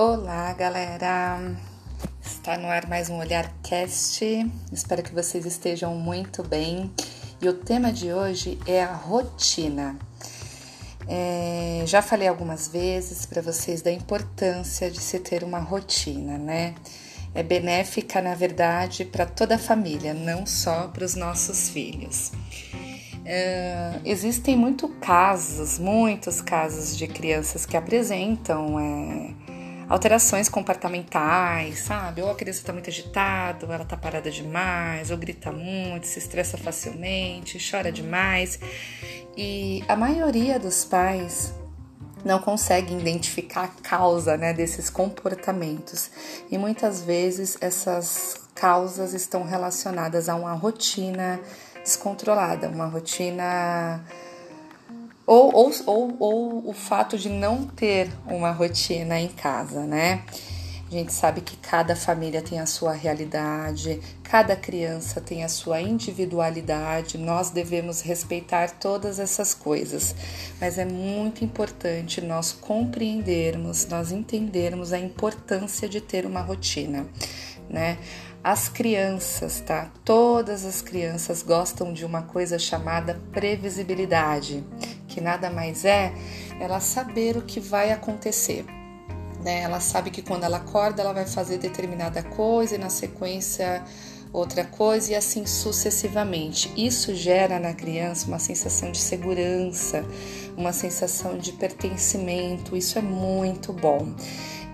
Olá, galera! Está no ar mais um Olhar Cast. Espero que vocês estejam muito bem. E o tema de hoje é a rotina. É, já falei algumas vezes para vocês da importância de se ter uma rotina, né? É benéfica, na verdade, para toda a família, não só para os nossos filhos. É, existem muito casos, muitos casos de crianças que apresentam é, alterações comportamentais, sabe? Ou a criança está muito agitada, ou ela está parada demais, ou grita muito, se estressa facilmente, chora demais. E a maioria dos pais não consegue identificar a causa né, desses comportamentos. E muitas vezes essas causas estão relacionadas a uma rotina descontrolada, uma rotina ou, ou, ou, ou o fato de não ter uma rotina em casa, né? A gente sabe que cada família tem a sua realidade, cada criança tem a sua individualidade, nós devemos respeitar todas essas coisas, mas é muito importante nós compreendermos, nós entendermos a importância de ter uma rotina, né? As crianças, tá? Todas as crianças gostam de uma coisa chamada previsibilidade que nada mais é ela saber o que vai acontecer. Né? Ela sabe que quando ela acorda, ela vai fazer determinada coisa e na sequência outra coisa e assim sucessivamente. Isso gera na criança uma sensação de segurança, uma sensação de pertencimento. Isso é muito bom.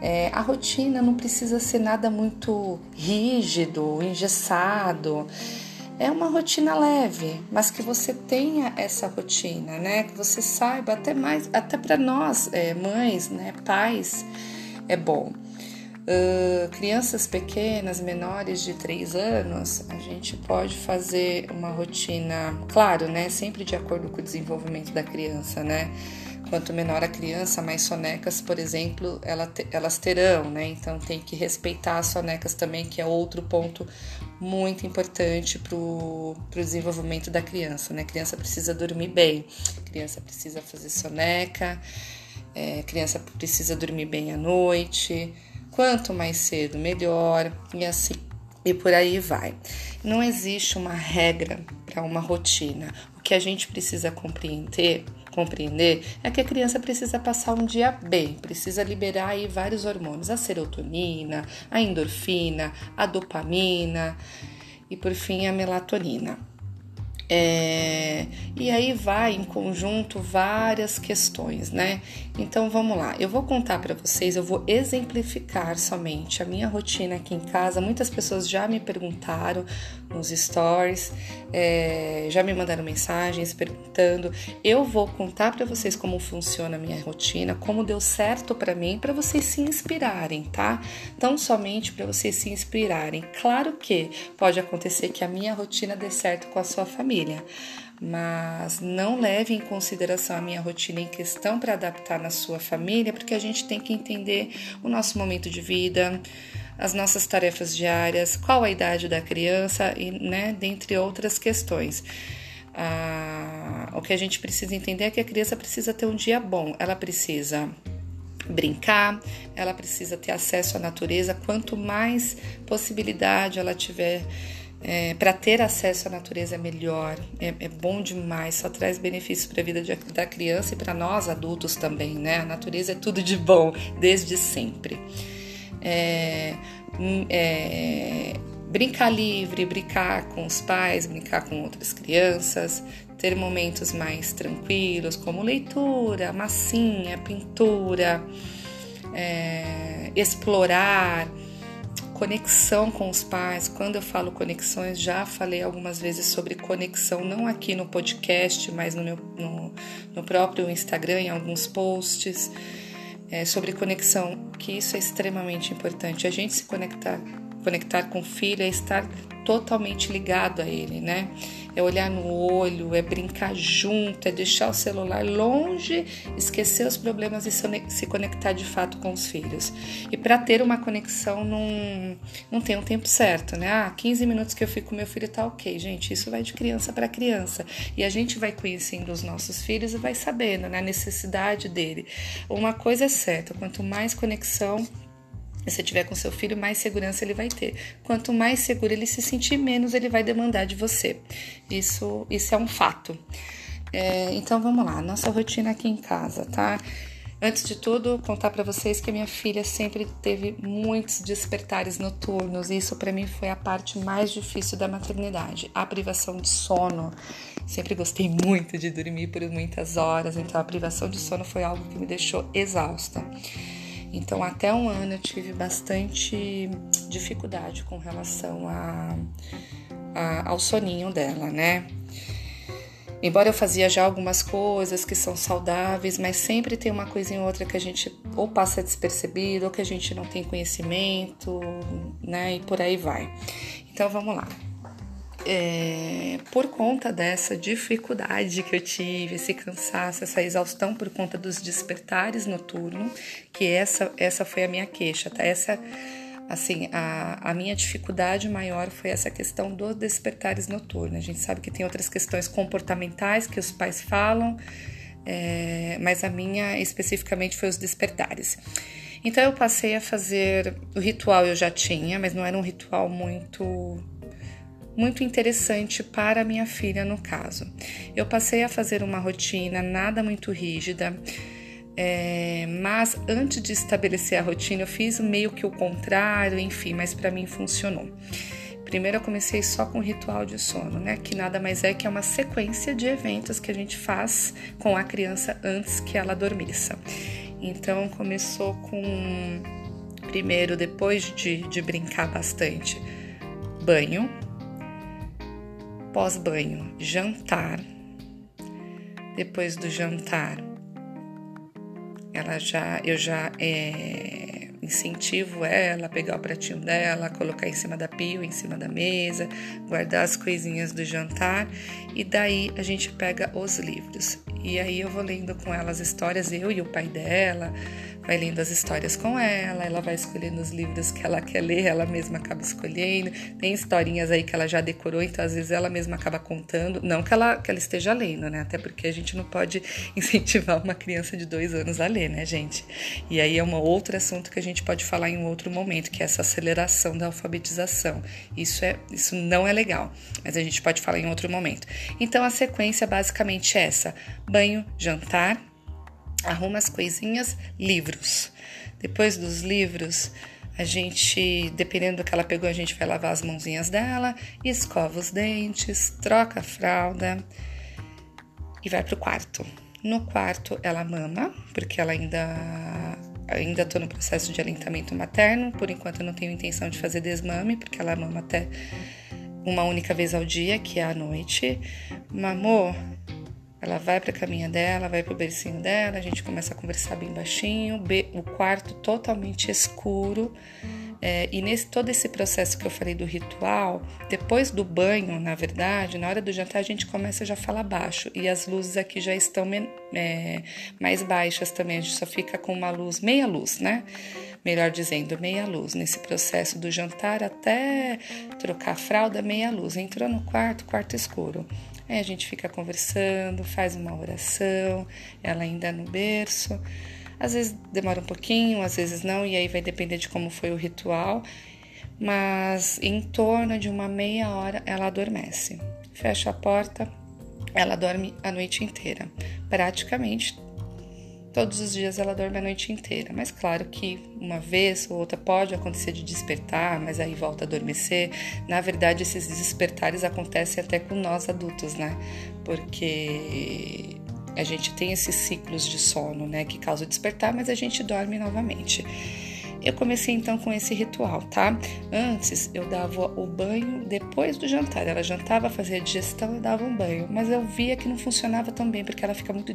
É, a rotina não precisa ser nada muito rígido, engessado é uma rotina leve, mas que você tenha essa rotina, né? Que você saiba até mais, até para nós, é, mães, né, pais, é bom. Uh, crianças pequenas, menores de 3 anos, a gente pode fazer uma rotina, claro, né? Sempre de acordo com o desenvolvimento da criança, né? Quanto menor a criança, mais sonecas, por exemplo, ela te, elas terão, né? Então tem que respeitar as sonecas também, que é outro ponto muito importante para o desenvolvimento da criança, né? A criança precisa dormir bem, criança precisa fazer soneca, é, criança precisa dormir bem à noite. Quanto mais cedo, melhor, e assim e por aí vai. Não existe uma regra para uma rotina. O que a gente precisa compreender compreender é que a criança precisa passar um dia bem, precisa liberar aí vários hormônios, a serotonina, a endorfina, a dopamina e por fim a melatonina. É, e aí vai em conjunto várias questões, né? Então vamos lá, eu vou contar para vocês, eu vou exemplificar somente a minha rotina aqui em casa. Muitas pessoas já me perguntaram nos stories, é, já me mandaram mensagens perguntando. Eu vou contar para vocês como funciona a minha rotina, como deu certo para mim, para vocês se inspirarem, tá? Tão somente para vocês se inspirarem. Claro que pode acontecer que a minha rotina dê certo com a sua família família, mas não leve em consideração a minha rotina em questão para adaptar na sua família, porque a gente tem que entender o nosso momento de vida, as nossas tarefas diárias, qual a idade da criança e, né, dentre outras questões. Ah, o que a gente precisa entender é que a criança precisa ter um dia bom, ela precisa brincar, ela precisa ter acesso à natureza. Quanto mais possibilidade ela tiver é, para ter acesso à natureza melhor. É, é, bom demais, só traz benefícios para a vida de, da criança e para nós adultos também, né? A natureza é tudo de bom, desde sempre. É, hum, é, brincar livre, brincar com os pais, brincar com outras crianças, ter momentos mais tranquilos, como leitura, massinha, pintura, é, explorar conexão com os pais. Quando eu falo conexões, já falei algumas vezes sobre conexão, não aqui no podcast, mas no meu no, no próprio Instagram, em alguns posts, é, sobre conexão, que isso é extremamente importante. A gente se conectar, conectar com o filho é estar totalmente ligado a ele, né? É olhar no olho, é brincar junto, é deixar o celular longe, esquecer os problemas e se conectar de fato com os filhos. E para ter uma conexão não, não tem um tempo certo, né? Ah, 15 minutos que eu fico com meu filho tá ok, gente. Isso vai de criança para criança. E a gente vai conhecendo os nossos filhos e vai sabendo né, a necessidade dele. Uma coisa é certa, quanto mais conexão, se tiver com seu filho, mais segurança ele vai ter. Quanto mais seguro ele se sentir, menos ele vai demandar de você. Isso, isso é um fato. É, então vamos lá, nossa rotina aqui em casa, tá? Antes de tudo, contar para vocês que a minha filha sempre teve muitos despertares noturnos. E isso para mim foi a parte mais difícil da maternidade, a privação de sono. Sempre gostei muito de dormir por muitas horas, então a privação de sono foi algo que me deixou exausta. Então, até um ano eu tive bastante dificuldade com relação a, a, ao soninho dela, né? Embora eu fazia já algumas coisas que são saudáveis, mas sempre tem uma coisinha ou outra que a gente ou passa despercebido, ou que a gente não tem conhecimento, né? E por aí vai. Então vamos lá. É, por conta dessa dificuldade que eu tive, esse cansaço, essa exaustão por conta dos despertares noturnos, que essa, essa foi a minha queixa, tá? Essa assim, a, a minha dificuldade maior foi essa questão dos despertares noturnos. A gente sabe que tem outras questões comportamentais que os pais falam, é, mas a minha especificamente foi os despertares. Então eu passei a fazer o ritual eu já tinha, mas não era um ritual muito muito interessante para minha filha no caso. Eu passei a fazer uma rotina nada muito rígida. É, mas antes de estabelecer a rotina, eu fiz meio que o contrário, enfim, mas para mim funcionou. Primeiro eu comecei só com ritual de sono, né? Que nada mais é que é uma sequência de eventos que a gente faz com a criança antes que ela dormissa. Então começou com primeiro, depois de, de brincar bastante, banho, pós-banho, jantar. Depois do jantar, ela já, eu já é, incentivo ela a pegar o pratinho dela, colocar em cima da pia, em cima da mesa, guardar as coisinhas do jantar e daí a gente pega os livros. E aí eu vou lendo com ela as histórias, eu e o pai dela, vai lendo as histórias com ela, ela vai escolhendo os livros que ela quer ler, ela mesma acaba escolhendo. Tem historinhas aí que ela já decorou, então às vezes ela mesma acaba contando. Não que ela, que ela esteja lendo, né? Até porque a gente não pode incentivar uma criança de dois anos a ler, né, gente? E aí é um outro assunto que a gente pode falar em um outro momento, que é essa aceleração da alfabetização. Isso, é, isso não é legal, mas a gente pode falar em outro momento. Então a sequência é basicamente essa: banho, jantar arruma as coisinhas, livros. Depois dos livros, a gente, dependendo do que ela pegou, a gente vai lavar as mãozinhas dela, escova os dentes, troca a fralda e vai pro quarto. No quarto, ela mama, porque ela ainda ainda estou no processo de alentamento materno. Por enquanto, eu não tenho intenção de fazer desmame, porque ela mama até uma única vez ao dia, que é à noite. Mamou, ela vai para a caminha dela, vai para o bercinho dela, a gente começa a conversar bem baixinho, o quarto totalmente escuro. É, e nesse todo esse processo que eu falei do ritual, depois do banho, na verdade, na hora do jantar a gente começa já a falar baixo e as luzes aqui já estão é, mais baixas também. A gente só fica com uma luz, meia luz, né? Melhor dizendo, meia luz. Nesse processo do jantar até trocar a fralda, meia luz. Entrou no quarto, quarto escuro. Aí a gente fica conversando, faz uma oração, ela ainda no berço. Às vezes demora um pouquinho, às vezes não, e aí vai depender de como foi o ritual. Mas em torno de uma meia hora ela adormece. Fecha a porta, ela dorme a noite inteira. Praticamente Todos os dias ela dorme a noite inteira, mas claro que uma vez ou outra pode acontecer de despertar, mas aí volta a adormecer. Na verdade, esses despertares acontecem até com nós adultos, né? Porque a gente tem esses ciclos de sono, né, que causam despertar, mas a gente dorme novamente. Eu comecei então com esse ritual, tá? Antes eu dava o banho depois do jantar. Ela jantava, fazia digestão e dava um banho. Mas eu via que não funcionava tão bem, porque ela fica muito,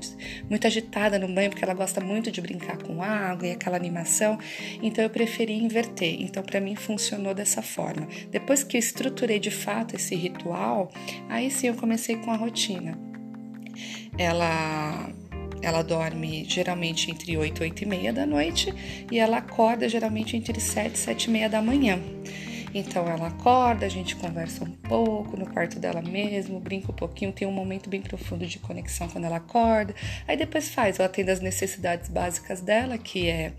muito agitada no banho, porque ela gosta muito de brincar com água e aquela animação. Então eu preferi inverter. Então para mim funcionou dessa forma. Depois que eu estruturei de fato esse ritual, aí sim eu comecei com a rotina. Ela ela dorme geralmente entre 8 e 8 e meia da noite e ela acorda geralmente entre 7 e 7 e meia da manhã. Então ela acorda, a gente conversa um pouco no quarto dela mesmo, brinca um pouquinho, tem um momento bem profundo de conexão quando ela acorda. Aí depois faz, ela atende as necessidades básicas dela, que é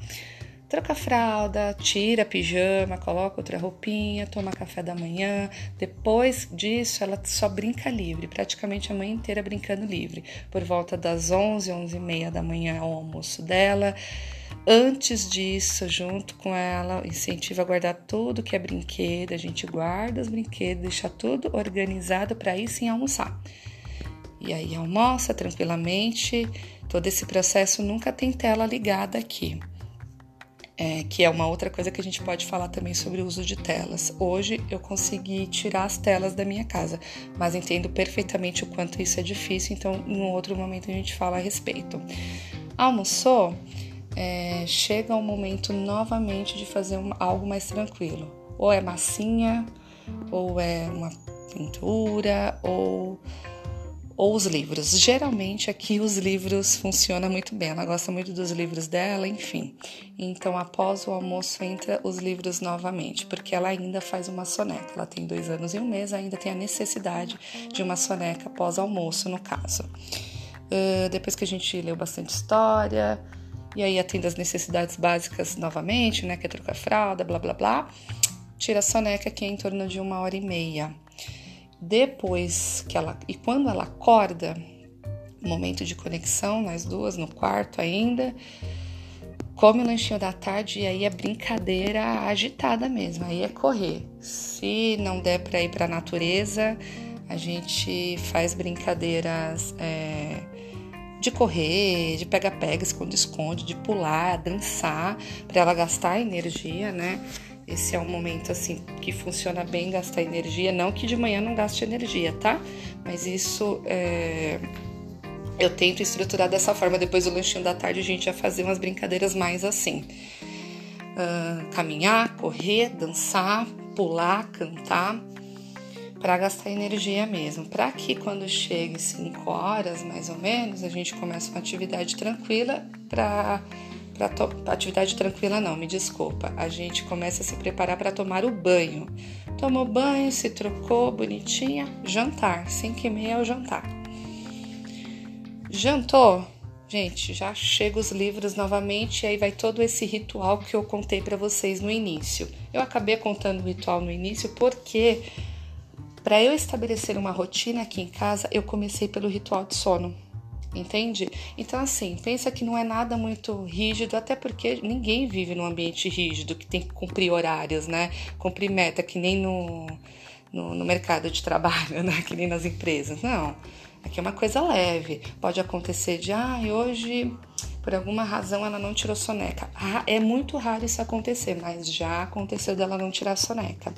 troca a fralda, tira a pijama, coloca outra roupinha, toma café da manhã. Depois disso, ela só brinca livre, praticamente a manhã inteira brincando livre. Por volta das 11, 11 e meia da manhã é o almoço dela. Antes disso, junto com ela, incentiva a guardar tudo que é brinquedo. A gente guarda os brinquedos, deixa tudo organizado para ir sim almoçar. E aí almoça tranquilamente. Todo esse processo nunca tem tela ligada aqui é, que é uma outra coisa que a gente pode falar também sobre o uso de telas. Hoje eu consegui tirar as telas da minha casa, mas entendo perfeitamente o quanto isso é difícil, então em um outro momento a gente fala a respeito. Almoçou? É, chega o momento novamente de fazer um, algo mais tranquilo. Ou é massinha, ou é uma pintura, ou ou os livros. Geralmente aqui os livros funcionam muito bem. Ela gosta muito dos livros dela, enfim. Então após o almoço entra os livros novamente, porque ela ainda faz uma soneca. Ela tem dois anos e um mês, ainda tem a necessidade de uma soneca após almoço, no caso. Uh, depois que a gente leu bastante história, e aí atende as necessidades básicas novamente, né? Que é trocar fralda, blá blá blá. Tira a soneca que é em torno de uma hora e meia. Depois que ela e quando ela acorda, momento de conexão, nós duas no quarto ainda, come o lanchinho da tarde e aí é brincadeira agitada mesmo, aí é correr. Se não der para ir para a natureza, a gente faz brincadeiras é, de correr, de pega-pega, esconde-esconde, de pular, dançar, para ela gastar energia, né? Esse é um momento assim que funciona bem gastar energia, não que de manhã não gaste energia, tá? Mas isso é... eu tento estruturar dessa forma. Depois do lanchinho da tarde a gente já fazer umas brincadeiras mais assim: uh, caminhar, correr, dançar, pular, cantar, para gastar energia mesmo. Para que quando chegue 5 horas mais ou menos a gente comece uma atividade tranquila para para atividade tranquila não, me desculpa. A gente começa a se preparar para tomar o banho. Tomou banho, se trocou, bonitinha, jantar. 5 e meia é o jantar. Jantou? Gente, já chega os livros novamente e aí vai todo esse ritual que eu contei para vocês no início. Eu acabei contando o ritual no início porque para eu estabelecer uma rotina aqui em casa, eu comecei pelo ritual de sono entende? Então, assim, pensa que não é nada muito rígido, até porque ninguém vive num ambiente rígido, que tem que cumprir horários, né? Cumprir meta, que nem no, no, no mercado de trabalho, né? Que nem nas empresas. Não. Aqui é uma coisa leve. Pode acontecer de, ah, hoje, por alguma razão, ela não tirou soneca. Ah, é muito raro isso acontecer, mas já aconteceu dela não tirar soneca.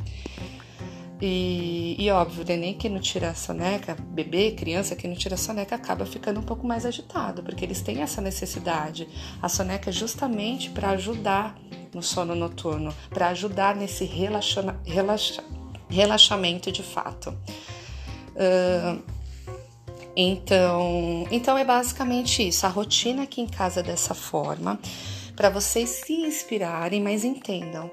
E, e óbvio, neném que não tira a soneca, bebê, criança que não tira a soneca, acaba ficando um pouco mais agitado, porque eles têm essa necessidade. A soneca é justamente para ajudar no sono noturno, para ajudar nesse relaxa, relaxamento de fato. Uh, então, então é basicamente isso. A rotina aqui em casa é dessa forma, para vocês se inspirarem, mas entendam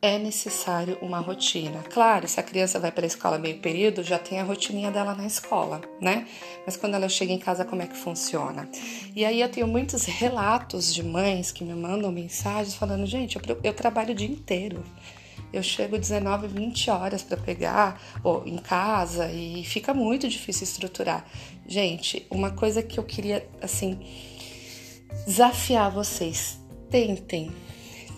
é necessário uma rotina. Claro, se a criança vai para a escola meio período, já tem a rotininha dela na escola, né? Mas quando ela chega em casa, como é que funciona? E aí eu tenho muitos relatos de mães que me mandam mensagens falando: gente, eu, eu trabalho o dia inteiro. Eu chego 19, 20 horas para pegar ou em casa e fica muito difícil estruturar. Gente, uma coisa que eu queria assim desafiar vocês, tentem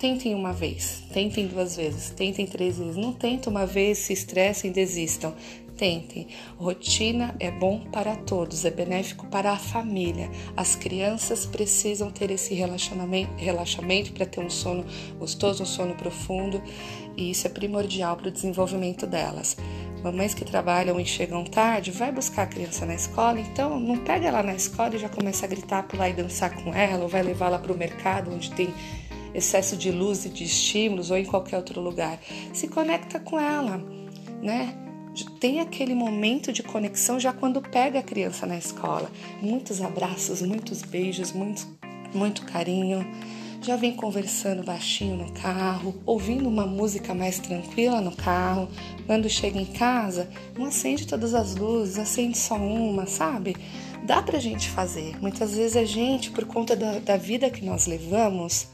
Tentem uma vez, tentem duas vezes, tentem três vezes. Não tentem uma vez, se estressem, desistam. Tentem. Rotina é bom para todos, é benéfico para a família. As crianças precisam ter esse relaxamento, relaxamento para ter um sono gostoso, um sono profundo, e isso é primordial para o desenvolvimento delas. Mamães que trabalham e chegam tarde, vai buscar a criança na escola, então não pega ela na escola e já começa a gritar, pular e dançar com ela, ou vai levá-la para o mercado onde tem excesso de luz e de estímulos ou em qualquer outro lugar. Se conecta com ela, né? Tem aquele momento de conexão já quando pega a criança na escola. Muitos abraços, muitos beijos, muito, muito carinho. Já vem conversando baixinho no carro, ouvindo uma música mais tranquila no carro. Quando chega em casa, não acende todas as luzes, acende só uma, sabe? Dá pra gente fazer. Muitas vezes a gente, por conta da, da vida que nós levamos,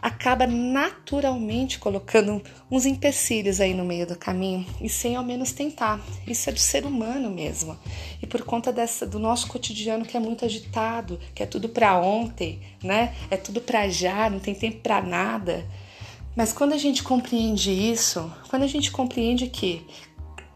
acaba naturalmente colocando uns empecilhos aí no meio do caminho e sem ao menos tentar. Isso é do ser humano mesmo. E por conta dessa do nosso cotidiano que é muito agitado, que é tudo para ontem, né? É tudo para já, não tem tempo para nada. Mas quando a gente compreende isso, quando a gente compreende que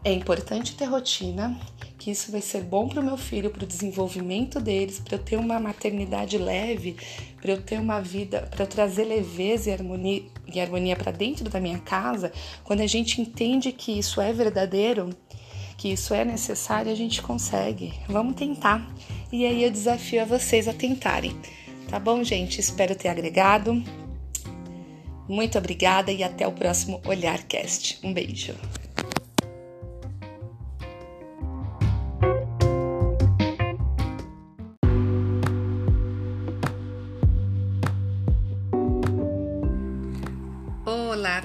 é importante ter rotina, que isso vai ser bom para o meu filho, para o desenvolvimento deles, para eu ter uma maternidade leve, para eu ter uma vida, para eu trazer leveza e harmonia, e harmonia para dentro da minha casa, quando a gente entende que isso é verdadeiro, que isso é necessário, a gente consegue. Vamos tentar. E aí eu desafio a vocês a tentarem. Tá bom, gente? Espero ter agregado. Muito obrigada e até o próximo Olharcast. Um beijo.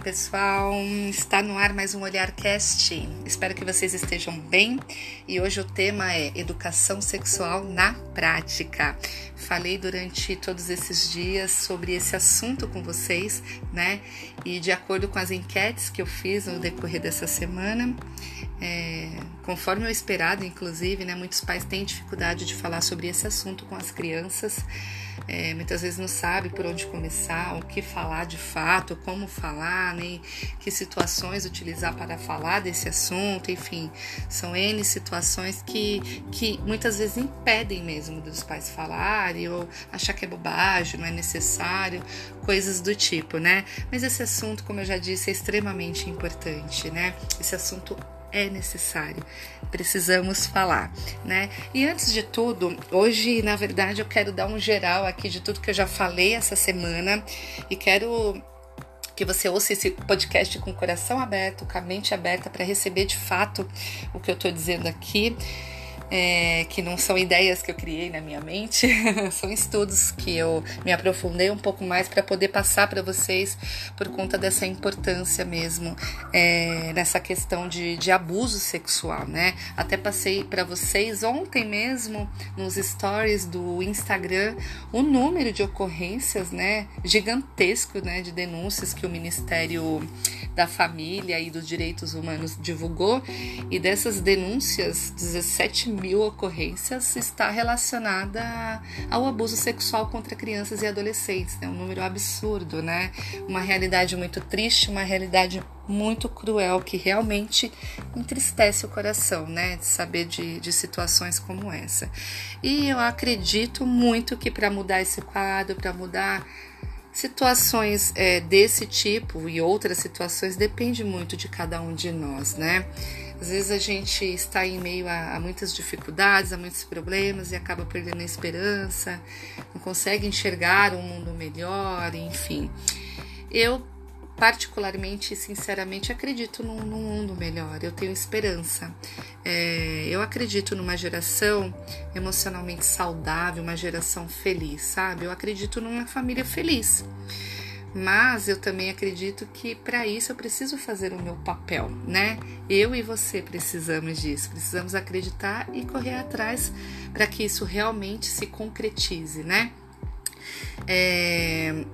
Pessoal, está no ar mais um Olhar Cast. Espero que vocês estejam bem e hoje o tema é Educação Sexual na Prática. Falei durante todos esses dias sobre esse assunto com vocês, né? E de acordo com as enquetes que eu fiz no decorrer dessa semana, é, conforme o esperado, inclusive, né? Muitos pais têm dificuldade de falar sobre esse assunto com as crianças é, muitas vezes não sabe por onde começar, o que falar de fato, como falar, nem que situações utilizar para falar desse assunto, enfim, são N situações que, que muitas vezes impedem mesmo dos pais falarem ou achar que é bobagem, não é necessário, coisas do tipo, né? Mas esse assunto, como eu já disse, é extremamente importante, né? Esse assunto é necessário. Precisamos falar, né? E antes de tudo, hoje, na verdade, eu quero dar um geral aqui de tudo que eu já falei essa semana e quero que você ouça esse podcast com o coração aberto, com a mente aberta para receber de fato o que eu estou dizendo aqui é, que não são ideias que eu criei na minha mente, são estudos que eu me aprofundei um pouco mais para poder passar para vocês por conta dessa importância mesmo é, nessa questão de, de abuso sexual, né? Até passei para vocês ontem mesmo nos stories do Instagram o número de ocorrências, né, gigantesco, né, de denúncias que o Ministério da Família e dos Direitos Humanos divulgou e dessas denúncias, 17 mil ocorrências está relacionada ao abuso sexual contra crianças e adolescentes. É né? um número absurdo, né? Uma realidade muito triste, uma realidade muito cruel que realmente entristece o coração, né? De saber de, de situações como essa. E eu acredito muito que para mudar esse quadro, para mudar situações é, desse tipo e outras situações depende muito de cada um de nós, né? Às vezes a gente está em meio a, a, muitas dificuldades, a muitos problemas e acaba perdendo a esperança, não consegue enxergar um mundo melhor, enfim. Eu, particularmente e sinceramente, acredito num, num, mundo melhor, eu tenho esperança. É, eu acredito numa geração emocionalmente saudável, uma geração feliz, sabe? Eu acredito numa família feliz. Mas eu também acredito que para isso eu preciso fazer o meu papel, né? Eu e você precisamos disso, precisamos acreditar e correr atrás para que isso realmente se concretize, né? É,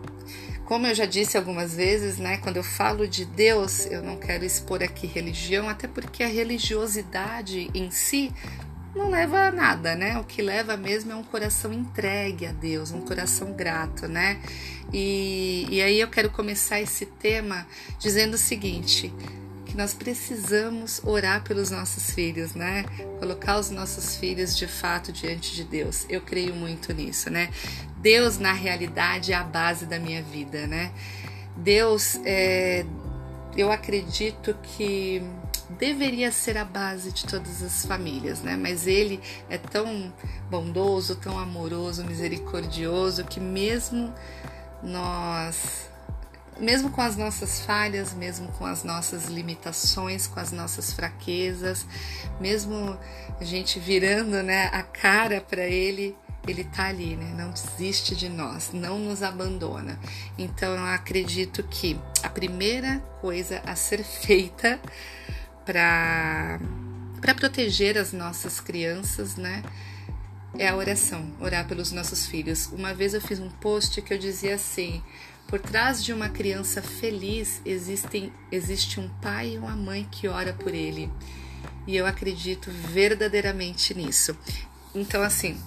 como eu já disse algumas vezes, né, quando eu falo de Deus, eu não quero expor aqui religião, até porque a religiosidade em si não leva a nada, né? O que leva mesmo é um coração entregue a Deus, um coração grato, né? E, e aí eu quero começar esse tema dizendo o seguinte: que nós precisamos orar pelos nossos filhos, né? Colocar os nossos filhos de fato diante de Deus. Eu creio muito nisso, né? Deus, na realidade, é a base da minha vida, né? Deus, é, eu acredito que deveria ser a base de todas as famílias, né? Mas ele é tão bondoso, tão amoroso, misericordioso que mesmo nós mesmo com as nossas falhas, mesmo com as nossas limitações, com as nossas fraquezas, mesmo a gente virando, né, a cara para ele, ele tá ali, né? Não desiste de nós, não nos abandona. Então eu acredito que a primeira coisa a ser feita para proteger as nossas crianças, né? É a oração, orar pelos nossos filhos. Uma vez eu fiz um post que eu dizia assim: Por trás de uma criança feliz existem, existe um pai e uma mãe que ora por ele. E eu acredito verdadeiramente nisso. Então, assim,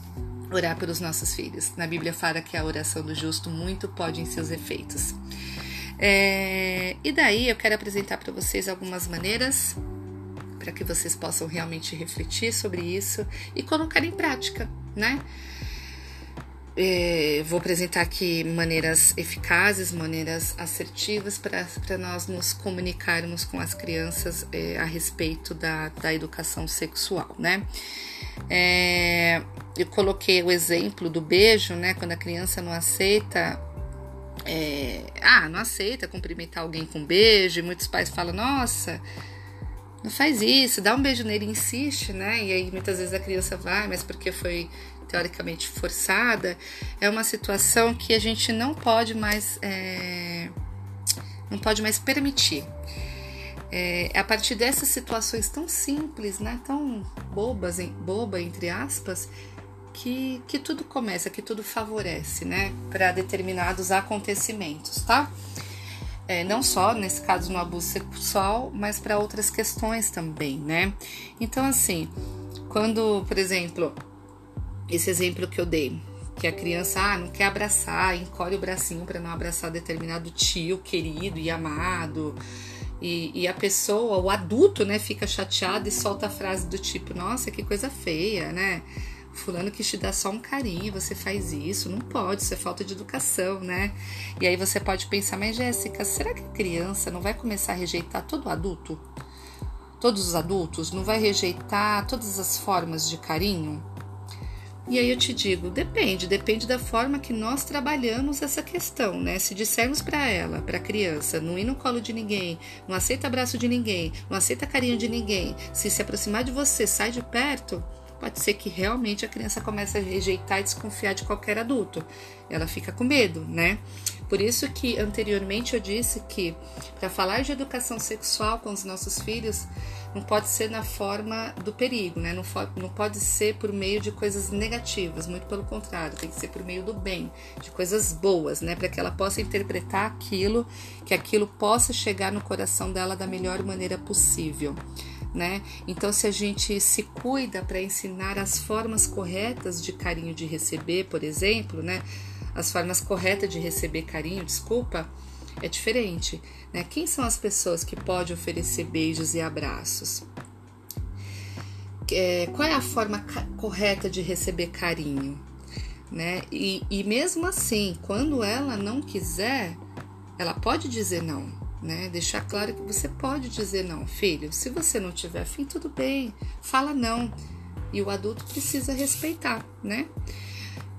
orar pelos nossos filhos. Na Bíblia fala que a oração do justo muito pode em seus efeitos. É, e daí eu quero apresentar para vocês algumas maneiras para que vocês possam realmente refletir sobre isso e colocar em prática, né? É, vou apresentar aqui maneiras eficazes, maneiras assertivas para nós nos comunicarmos com as crianças é, a respeito da, da educação sexual, né? É, eu coloquei o exemplo do beijo, né? Quando a criança não aceita, é, ah, não aceita cumprimentar alguém com beijo, e muitos pais falam, nossa, não faz isso, dá um beijo nele, insiste, né? E aí muitas vezes a criança vai, mas porque foi teoricamente forçada, é uma situação que a gente não pode mais é, não pode mais permitir. É, a partir dessas situações tão simples, né, tão bobas, boba entre aspas, que, que tudo começa, que tudo favorece, né, para determinados acontecimentos, tá? É, não só nesse caso no abuso sexual, mas para outras questões também, né? Então, assim, quando, por exemplo, esse exemplo que eu dei, que a criança ah, não quer abraçar, encolhe o bracinho para não abraçar determinado tio querido e amado. E, e, a pessoa, o adulto, né, fica chateado e solta a frase do tipo: Nossa, que coisa feia, né? Fulano quis te dar só um carinho, você faz isso, não pode, isso é falta de educação, né? E aí você pode pensar, mas Jéssica, será que a criança não vai começar a rejeitar todo adulto? Todos os adultos? Não vai rejeitar todas as formas de carinho? E aí eu te digo, depende, depende da forma que nós trabalhamos essa questão, né? Se dissermos para ela, para a criança, não ir no colo de ninguém, não aceita abraço de ninguém, não aceita carinho de ninguém, se se aproximar de você, sai de perto, pode ser que realmente a criança comece a rejeitar e desconfiar de qualquer adulto. Ela fica com medo, né? Por isso que anteriormente eu disse que para falar de educação sexual com os nossos filhos não pode ser na forma do perigo, né? Não, não pode ser por meio de coisas negativas, muito pelo contrário, tem que ser por meio do bem, de coisas boas, né? Para que ela possa interpretar aquilo, que aquilo possa chegar no coração dela da melhor maneira possível né? Então, se a gente se cuida para ensinar as formas corretas de carinho de receber, por exemplo, né? As formas corretas de receber carinho, desculpa, é diferente, né? Quem são as pessoas que podem oferecer beijos e abraços? É, qual é a forma correta de receber carinho, né? E, e mesmo assim, quando ela não quiser, ela pode dizer não né? Deixar claro que você pode dizer não, filho. Se você não tiver fim, tudo bem, fala não. E o adulto precisa respeitar, né?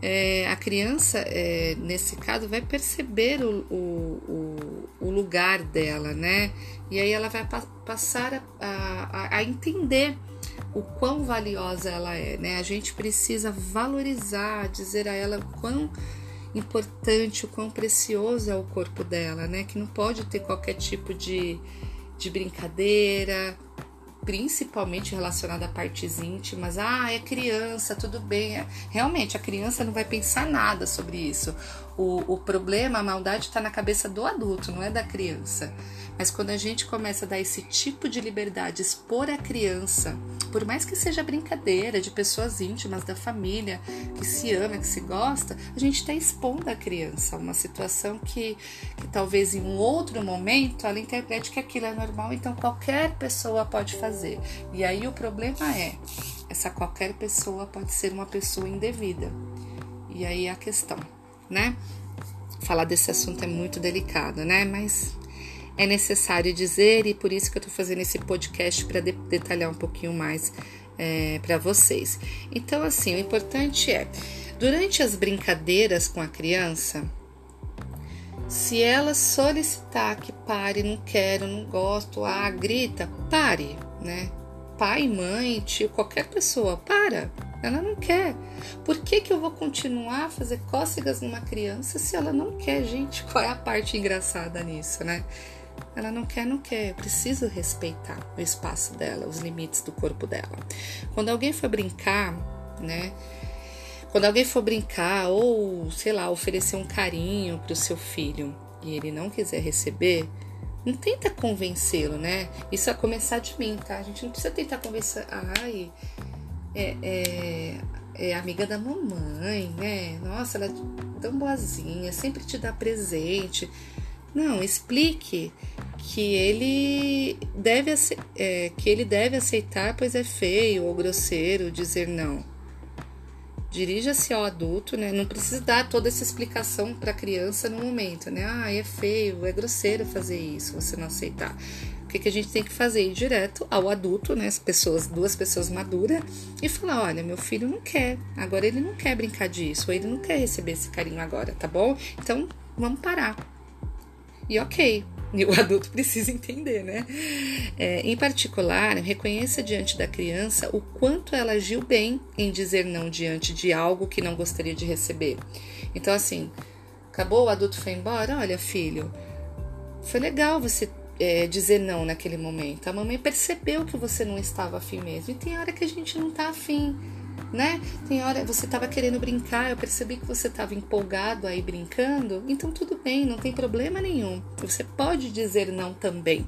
É, a criança, é, nesse caso, vai perceber o, o, o, lugar dela, né? E aí ela vai pa passar a, a, a entender o quão valiosa ela é, né? A gente precisa valorizar, dizer a ela o quão importante, o quão precioso é o corpo dela, né? Que não pode ter qualquer tipo de, de brincadeira, principalmente relacionada a partes íntimas. Ah, é criança, tudo bem. Realmente, a criança não vai pensar nada sobre isso. O, o problema, a maldade está na cabeça do adulto, não é da criança. Mas quando a gente começa a dar esse tipo de liberdade, expor a criança, por mais que seja brincadeira de pessoas íntimas da família, que se ama, que se gosta, a gente está expondo a criança a uma situação que, que talvez em um outro momento ela interprete que aquilo é normal, então qualquer pessoa pode fazer. E aí o problema é, essa qualquer pessoa pode ser uma pessoa indevida. E aí a questão, né? Falar desse assunto é muito delicado, né? Mas é necessário dizer e por isso que eu estou fazendo esse podcast para de detalhar um pouquinho mais é, para vocês. Então, assim, o importante é, durante as brincadeiras com a criança, se ela solicitar que pare, não quero, não gosto, ah, grita, pare, né? Pai, mãe, tio, qualquer pessoa, para. Ela não quer. Por que, que eu vou continuar a fazer cócegas numa criança se ela não quer, gente? Qual é a parte engraçada nisso, né? Ela não quer, não quer. Eu preciso respeitar o espaço dela, os limites do corpo dela. Quando alguém for brincar, né? Quando alguém for brincar ou, sei lá, oferecer um carinho para o seu filho, e ele não quiser receber, não tenta convencê-lo, né? Isso é começar de mim, tá? A gente não precisa tentar convencer. Ai, é, é, é amiga da mamãe, né? Nossa, ela é tão boazinha, sempre te dá presente. Não, explique que ele deve é, que ele deve aceitar, pois é feio ou grosseiro dizer não. Dirija-se ao adulto, né? Não precisa dar toda essa explicação para a criança no momento, né? Ah, é feio, é grosseiro fazer isso, você não aceitar. O que, que a gente tem que fazer? Ir direto ao adulto, né? As pessoas, duas pessoas maduras, e falar: olha, meu filho não quer, agora ele não quer brincar disso, ou ele não quer receber esse carinho agora, tá bom? Então vamos parar. E ok, o adulto precisa entender, né? É, em particular, reconheça diante da criança o quanto ela agiu bem em dizer não diante de algo que não gostaria de receber. Então, assim, acabou, o adulto foi embora. Olha, filho, foi legal você é, dizer não naquele momento. A mamãe percebeu que você não estava afim mesmo. E tem hora que a gente não tá afim né? Tem hora você estava querendo brincar, eu percebi que você estava empolgado aí brincando, então tudo bem, não tem problema nenhum. Você pode dizer não também,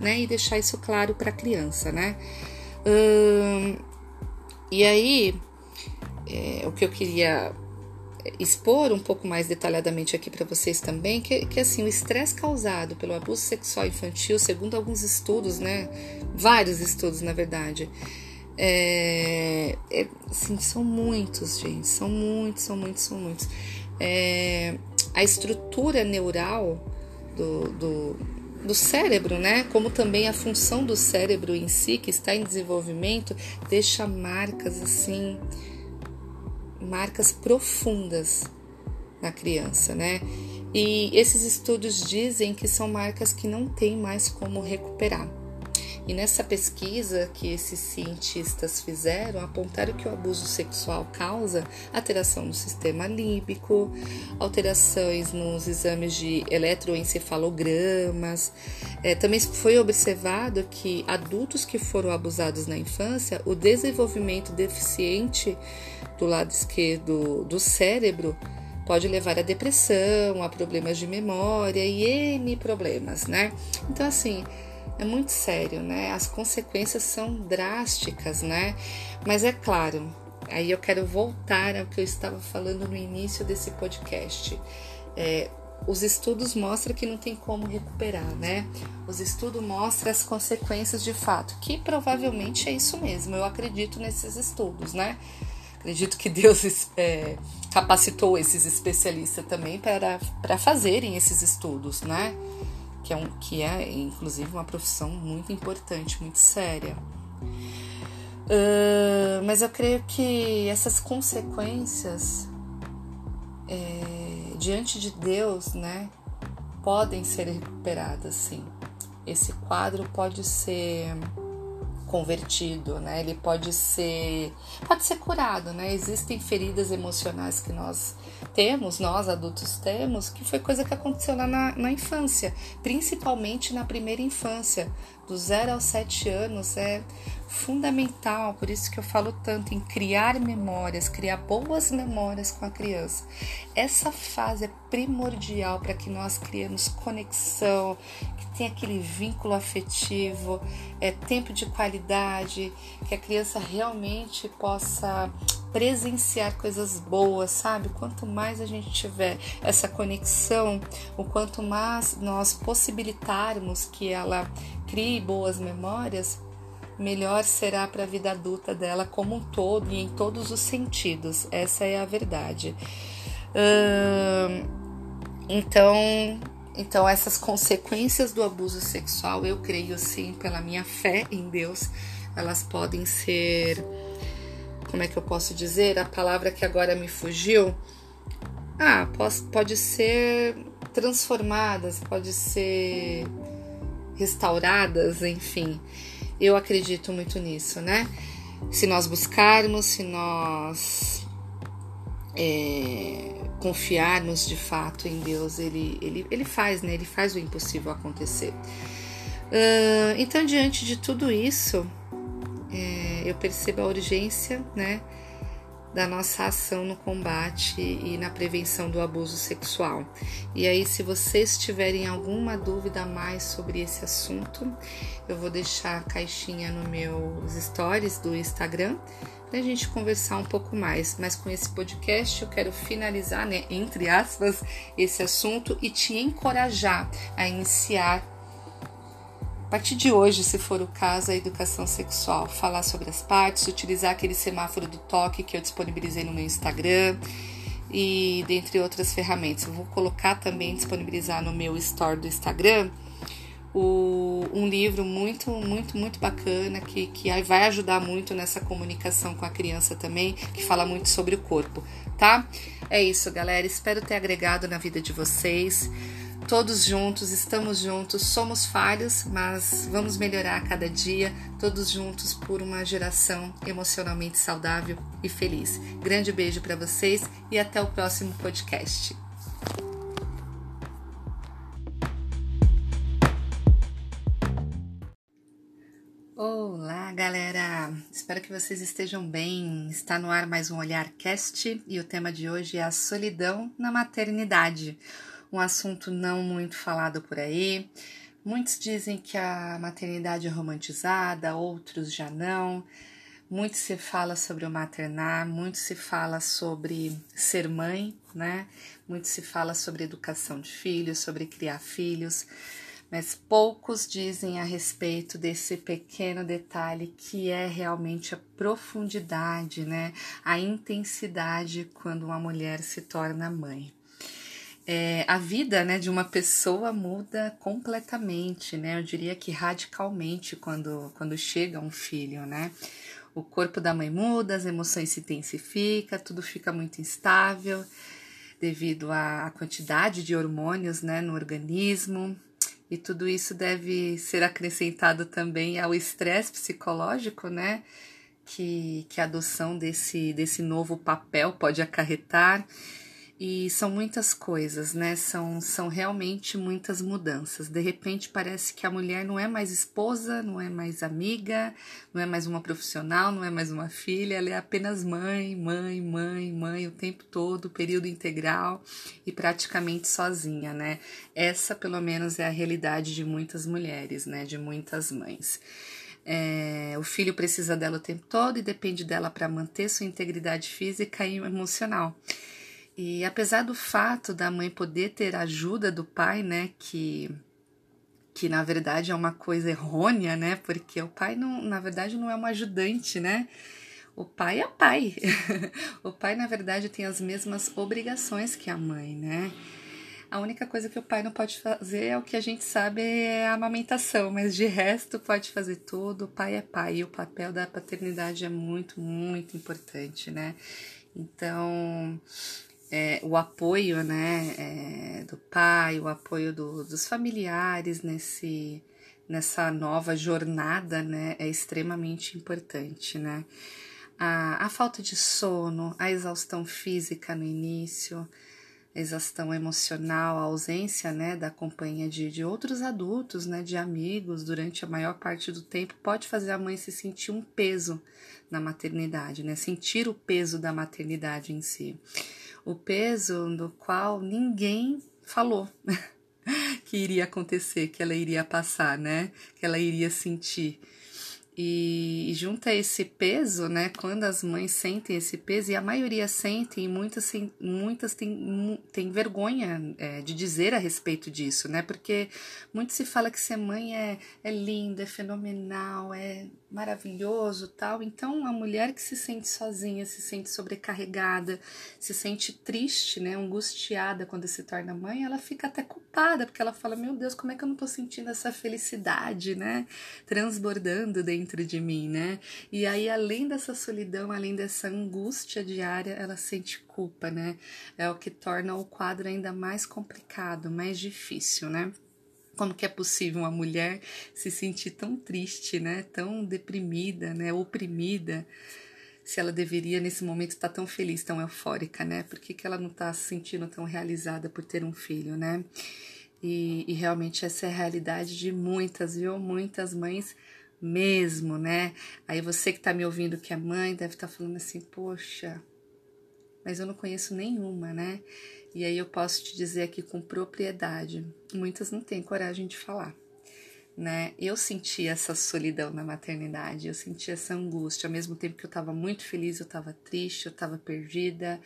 né? E deixar isso claro para a criança, né? Hum, e aí, é, o que eu queria expor um pouco mais detalhadamente aqui para vocês também, que, que assim, o estresse causado pelo abuso sexual infantil, segundo alguns estudos, né? Vários estudos, na verdade, é, é, assim, são muitos, gente, são muitos, são muitos, são muitos. É, a estrutura neural do, do, do cérebro, né? Como também a função do cérebro em si, que está em desenvolvimento, deixa marcas assim, marcas profundas na criança, né? E esses estudos dizem que são marcas que não tem mais como recuperar. E nessa pesquisa que esses cientistas fizeram, apontaram que o abuso sexual causa alteração no sistema límbico, alterações nos exames de eletroencefalogramas. É, também foi observado que adultos que foram abusados na infância, o desenvolvimento deficiente do lado esquerdo do cérebro pode levar a depressão, a problemas de memória e N problemas, né? Então, assim, é muito sério, né? As consequências são drásticas, né? Mas é claro, aí eu quero voltar ao que eu estava falando no início desse podcast. É, os estudos mostram que não tem como recuperar, né? Os estudos mostram as consequências de fato, que provavelmente é isso mesmo. Eu acredito nesses estudos, né? Acredito que Deus é, capacitou esses especialistas também para, para fazerem esses estudos, né? Que é, um, que é inclusive uma profissão muito importante, muito séria. Uh, mas eu creio que essas consequências é, diante de Deus, né, podem ser recuperadas, sim. Esse quadro pode ser convertido, né? Ele pode ser pode ser curado, né? Existem feridas emocionais que nós temos, nós adultos temos, que foi coisa que aconteceu lá na, na infância, principalmente na primeira infância, do zero aos sete anos é fundamental, por isso que eu falo tanto em criar memórias, criar boas memórias com a criança. Essa fase é primordial para que nós criemos conexão, que tenha aquele vínculo afetivo, é tempo de qualidade, que a criança realmente possa presenciar coisas boas, sabe? Quanto mais a gente tiver essa conexão, o quanto mais nós possibilitarmos que ela crie boas memórias, melhor será para a vida adulta dela como um todo e em todos os sentidos. Essa é a verdade. Hum, então, então essas consequências do abuso sexual, eu creio sim, pela minha fé em Deus, elas podem ser, como é que eu posso dizer? A palavra que agora me fugiu. Ah, pode, ser transformadas, pode ser restauradas, enfim. Eu acredito muito nisso, né? Se nós buscarmos, se nós é, confiarmos de fato em Deus, ele, ele, ele faz, né? Ele faz o impossível acontecer. Uh, então, diante de tudo isso, é, eu percebo a urgência, né? da nossa ação no combate e na prevenção do abuso sexual. E aí, se vocês tiverem alguma dúvida a mais sobre esse assunto, eu vou deixar a caixinha no meus stories do Instagram para a gente conversar um pouco mais. Mas com esse podcast eu quero finalizar, né, entre aspas, esse assunto e te encorajar a iniciar partir de hoje, se for o caso, a educação sexual, falar sobre as partes, utilizar aquele semáforo do toque que eu disponibilizei no meu Instagram e dentre outras ferramentas. Eu vou colocar também, disponibilizar no meu store do Instagram o, um livro muito, muito, muito bacana que, que vai ajudar muito nessa comunicação com a criança também, que fala muito sobre o corpo, tá? É isso, galera. Espero ter agregado na vida de vocês todos juntos, estamos juntos, somos falhos, mas vamos melhorar a cada dia, todos juntos por uma geração emocionalmente saudável e feliz. Grande beijo para vocês e até o próximo podcast. Olá, galera! Espero que vocês estejam bem. Está no ar mais um Olhar Cast e o tema de hoje é a solidão na maternidade um assunto não muito falado por aí. Muitos dizem que a maternidade é romantizada, outros já não. Muito se fala sobre o maternar, muito se fala sobre ser mãe, né? Muito se fala sobre educação de filhos, sobre criar filhos, mas poucos dizem a respeito desse pequeno detalhe que é realmente a profundidade, né? A intensidade quando uma mulher se torna mãe é, a vida né, de uma pessoa muda completamente, né? Eu diria que radicalmente quando, quando chega um filho, né? O corpo da mãe muda, as emoções se intensificam, tudo fica muito instável devido à quantidade de hormônios né, no organismo. E tudo isso deve ser acrescentado também ao estresse psicológico, né? Que, que a adoção desse, desse novo papel pode acarretar. E são muitas coisas, né? São, são realmente muitas mudanças. De repente parece que a mulher não é mais esposa, não é mais amiga, não é mais uma profissional, não é mais uma filha, ela é apenas mãe, mãe, mãe, mãe o tempo todo, período integral e praticamente sozinha, né? Essa, pelo menos, é a realidade de muitas mulheres, né? De muitas mães. É, o filho precisa dela o tempo todo e depende dela para manter sua integridade física e emocional. E apesar do fato da mãe poder ter ajuda do pai, né, que que na verdade é uma coisa errônea, né? Porque o pai não, na verdade não é um ajudante, né? O pai é pai. o pai na verdade tem as mesmas obrigações que a mãe, né? A única coisa que o pai não pode fazer é o que a gente sabe é a amamentação, mas de resto pode fazer tudo. O pai é pai e o papel da paternidade é muito, muito importante, né? Então, é, o apoio né, é, do pai, o apoio do, dos familiares nesse, nessa nova jornada né, é extremamente importante. Né? A, a falta de sono, a exaustão física no início, a exaustão emocional, a ausência né, da companhia de, de outros adultos, né, de amigos durante a maior parte do tempo, pode fazer a mãe se sentir um peso na maternidade, né, sentir o peso da maternidade em si o peso do qual ninguém falou que iria acontecer, que ela iria passar, né? Que ela iria sentir. E, e junta esse peso, né? Quando as mães sentem esse peso, e a maioria sentem, e muitas, muitas têm, têm vergonha é, de dizer a respeito disso, né? Porque muito se fala que ser mãe é, é lindo, é fenomenal, é maravilhoso tal. Então, a mulher que se sente sozinha, se sente sobrecarregada, se sente triste, né? Angustiada quando se torna mãe, ela fica até culpada, porque ela fala: Meu Deus, como é que eu não tô sentindo essa felicidade, né? Transbordando dentro de mim, né? E aí, além dessa solidão, além dessa angústia diária, ela sente culpa, né? É o que torna o quadro ainda mais complicado, mais difícil, né? Como que é possível uma mulher se sentir tão triste, né? Tão deprimida, né? Oprimida, se ela deveria nesse momento estar tão feliz, tão eufórica, né? Por que, que ela não está se sentindo tão realizada por ter um filho, né? E, e, realmente essa é a realidade de muitas, viu? Muitas mães mesmo, né? Aí você que tá me ouvindo que é mãe deve estar tá falando assim, poxa, mas eu não conheço nenhuma, né? E aí eu posso te dizer aqui com propriedade, muitas não têm coragem de falar. Né? Eu senti essa solidão na maternidade, eu senti essa angústia, ao mesmo tempo que eu estava muito feliz, eu estava triste, eu estava perdida,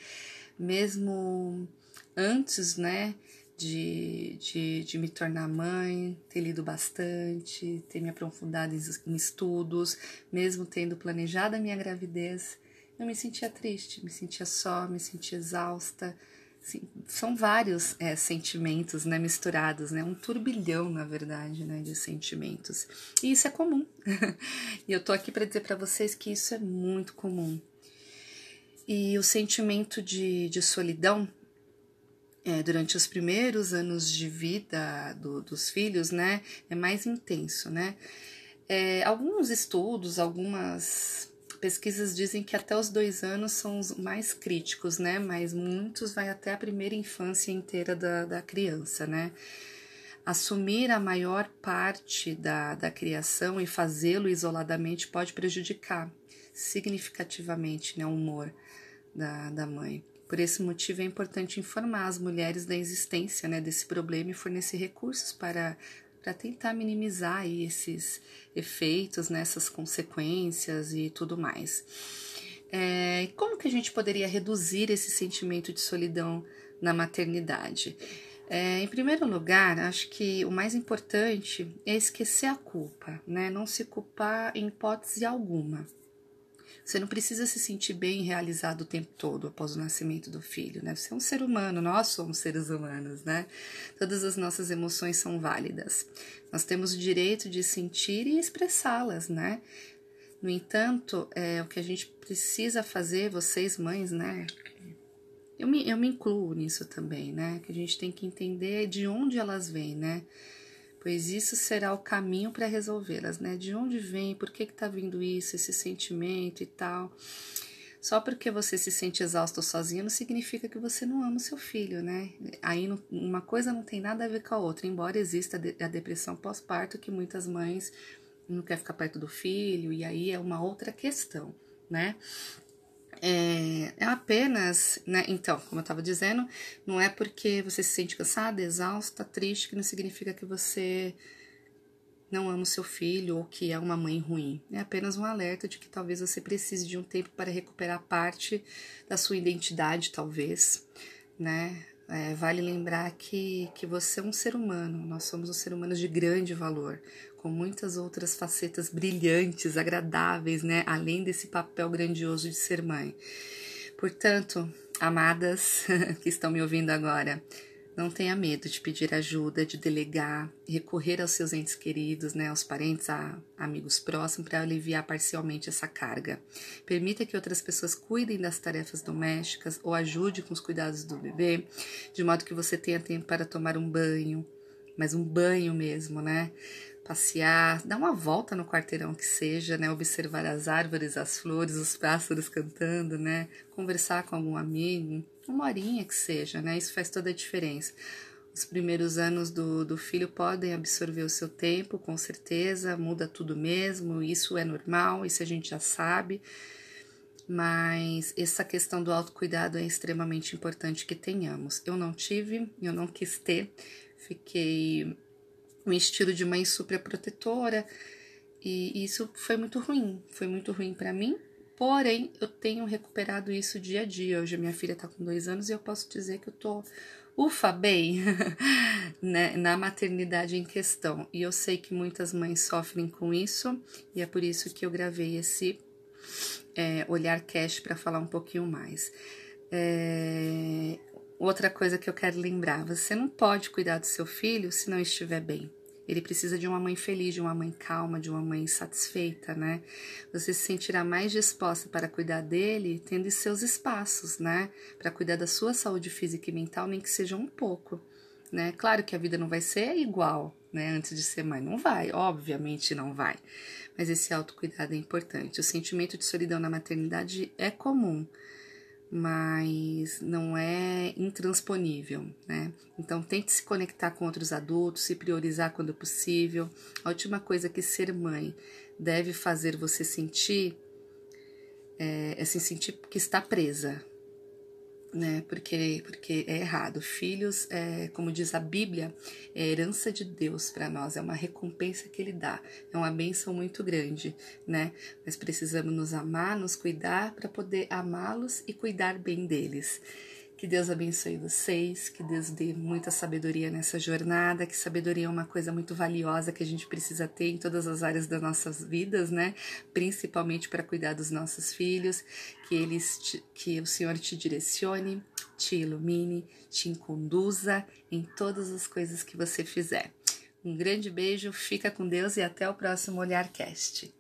mesmo antes, né, de, de, de, me tornar mãe, ter lido bastante, ter me aprofundado em, estudos, mesmo tendo planejado a minha gravidez, eu me sentia triste, me sentia só, me sentia exausta, Sim, são vários é, sentimentos né, misturados, né? Um turbilhão, na verdade, né, de sentimentos. E isso é comum. e eu tô aqui para dizer para vocês que isso é muito comum. E o sentimento de, de solidão é, durante os primeiros anos de vida do, dos filhos, né, é mais intenso, né? É, alguns estudos, algumas pesquisas dizem que até os dois anos são os mais críticos, né? Mas muitos vai até a primeira infância inteira da, da criança, né? Assumir a maior parte da, da criação e fazê-lo isoladamente pode prejudicar significativamente né, o humor da, da mãe. Por esse motivo é importante informar as mulheres da existência né, desse problema e fornecer recursos para para tentar minimizar esses efeitos, né, essas consequências e tudo mais. É, como que a gente poderia reduzir esse sentimento de solidão na maternidade? É, em primeiro lugar, acho que o mais importante é esquecer a culpa, né? Não se culpar em hipótese alguma. Você não precisa se sentir bem realizado o tempo todo após o nascimento do filho, né? Você é um ser humano, nós somos seres humanos, né? Todas as nossas emoções são válidas. Nós temos o direito de sentir e expressá-las, né? No entanto, é, o que a gente precisa fazer, vocês mães, né? Eu me, eu me incluo nisso também, né? Que a gente tem que entender de onde elas vêm, né? Pois isso será o caminho para resolvê-las, né? De onde vem, por que está vindo isso, esse sentimento e tal. Só porque você se sente exausto ou sozinha não significa que você não ama o seu filho, né? Aí uma coisa não tem nada a ver com a outra, embora exista a depressão pós-parto que muitas mães não quer ficar perto do filho e aí é uma outra questão, né? É, é apenas, né? Então, como eu estava dizendo, não é porque você se sente cansada, exausta, triste, que não significa que você não ama o seu filho ou que é uma mãe ruim. É apenas um alerta de que talvez você precise de um tempo para recuperar parte da sua identidade, talvez, né? É, vale lembrar que, que você é um ser humano, nós somos um ser humano de grande valor, com muitas outras facetas brilhantes, agradáveis, né? Além desse papel grandioso de ser mãe. Portanto, amadas que estão me ouvindo agora, não tenha medo de pedir ajuda, de delegar, recorrer aos seus entes queridos, né, aos parentes, a amigos próximos, para aliviar parcialmente essa carga. Permita que outras pessoas cuidem das tarefas domésticas ou ajude com os cuidados do bebê, de modo que você tenha tempo para tomar um banho, mas um banho mesmo, né? Passear, dar uma volta no quarteirão que seja, né? Observar as árvores, as flores, os pássaros cantando, né? Conversar com algum amigo, uma horinha que seja, né? Isso faz toda a diferença. Os primeiros anos do, do filho podem absorver o seu tempo, com certeza, muda tudo mesmo, isso é normal, isso a gente já sabe, mas essa questão do autocuidado é extremamente importante que tenhamos. Eu não tive, eu não quis ter, fiquei um estilo de mãe super protetora e isso foi muito ruim, foi muito ruim para mim. Porém, eu tenho recuperado isso dia a dia. Hoje a minha filha tá com dois anos e eu posso dizer que eu tô ufa bem né, na maternidade em questão. E eu sei que muitas mães sofrem com isso e é por isso que eu gravei esse é, olhar cash para falar um pouquinho mais. É, outra coisa que eu quero lembrar: você não pode cuidar do seu filho se não estiver bem. Ele precisa de uma mãe feliz, de uma mãe calma, de uma mãe satisfeita, né? Você se sentirá mais disposta para cuidar dele tendo seus espaços, né? Para cuidar da sua saúde física e mental, nem que seja um pouco, né? Claro que a vida não vai ser igual, né? Antes de ser mãe, não vai, obviamente não vai. Mas esse autocuidado é importante. O sentimento de solidão na maternidade é comum mas não é intransponível, né? Então tente se conectar com outros adultos, se priorizar quando possível. A última coisa que ser mãe deve fazer você sentir é, é se sentir que está presa, né? Porque, porque é errado. Filhos, é, como diz a Bíblia, é herança de Deus para nós, é uma recompensa que Ele dá, é uma bênção muito grande, né? Mas precisamos nos amar, nos cuidar para poder amá-los e cuidar bem deles. Que Deus abençoe vocês, que Deus dê muita sabedoria nessa jornada, que sabedoria é uma coisa muito valiosa que a gente precisa ter em todas as áreas das nossas vidas, né? Principalmente para cuidar dos nossos filhos, que eles te, que o Senhor te direcione, te ilumine, te conduza em todas as coisas que você fizer. Um grande beijo, fica com Deus e até o próximo Olharcast.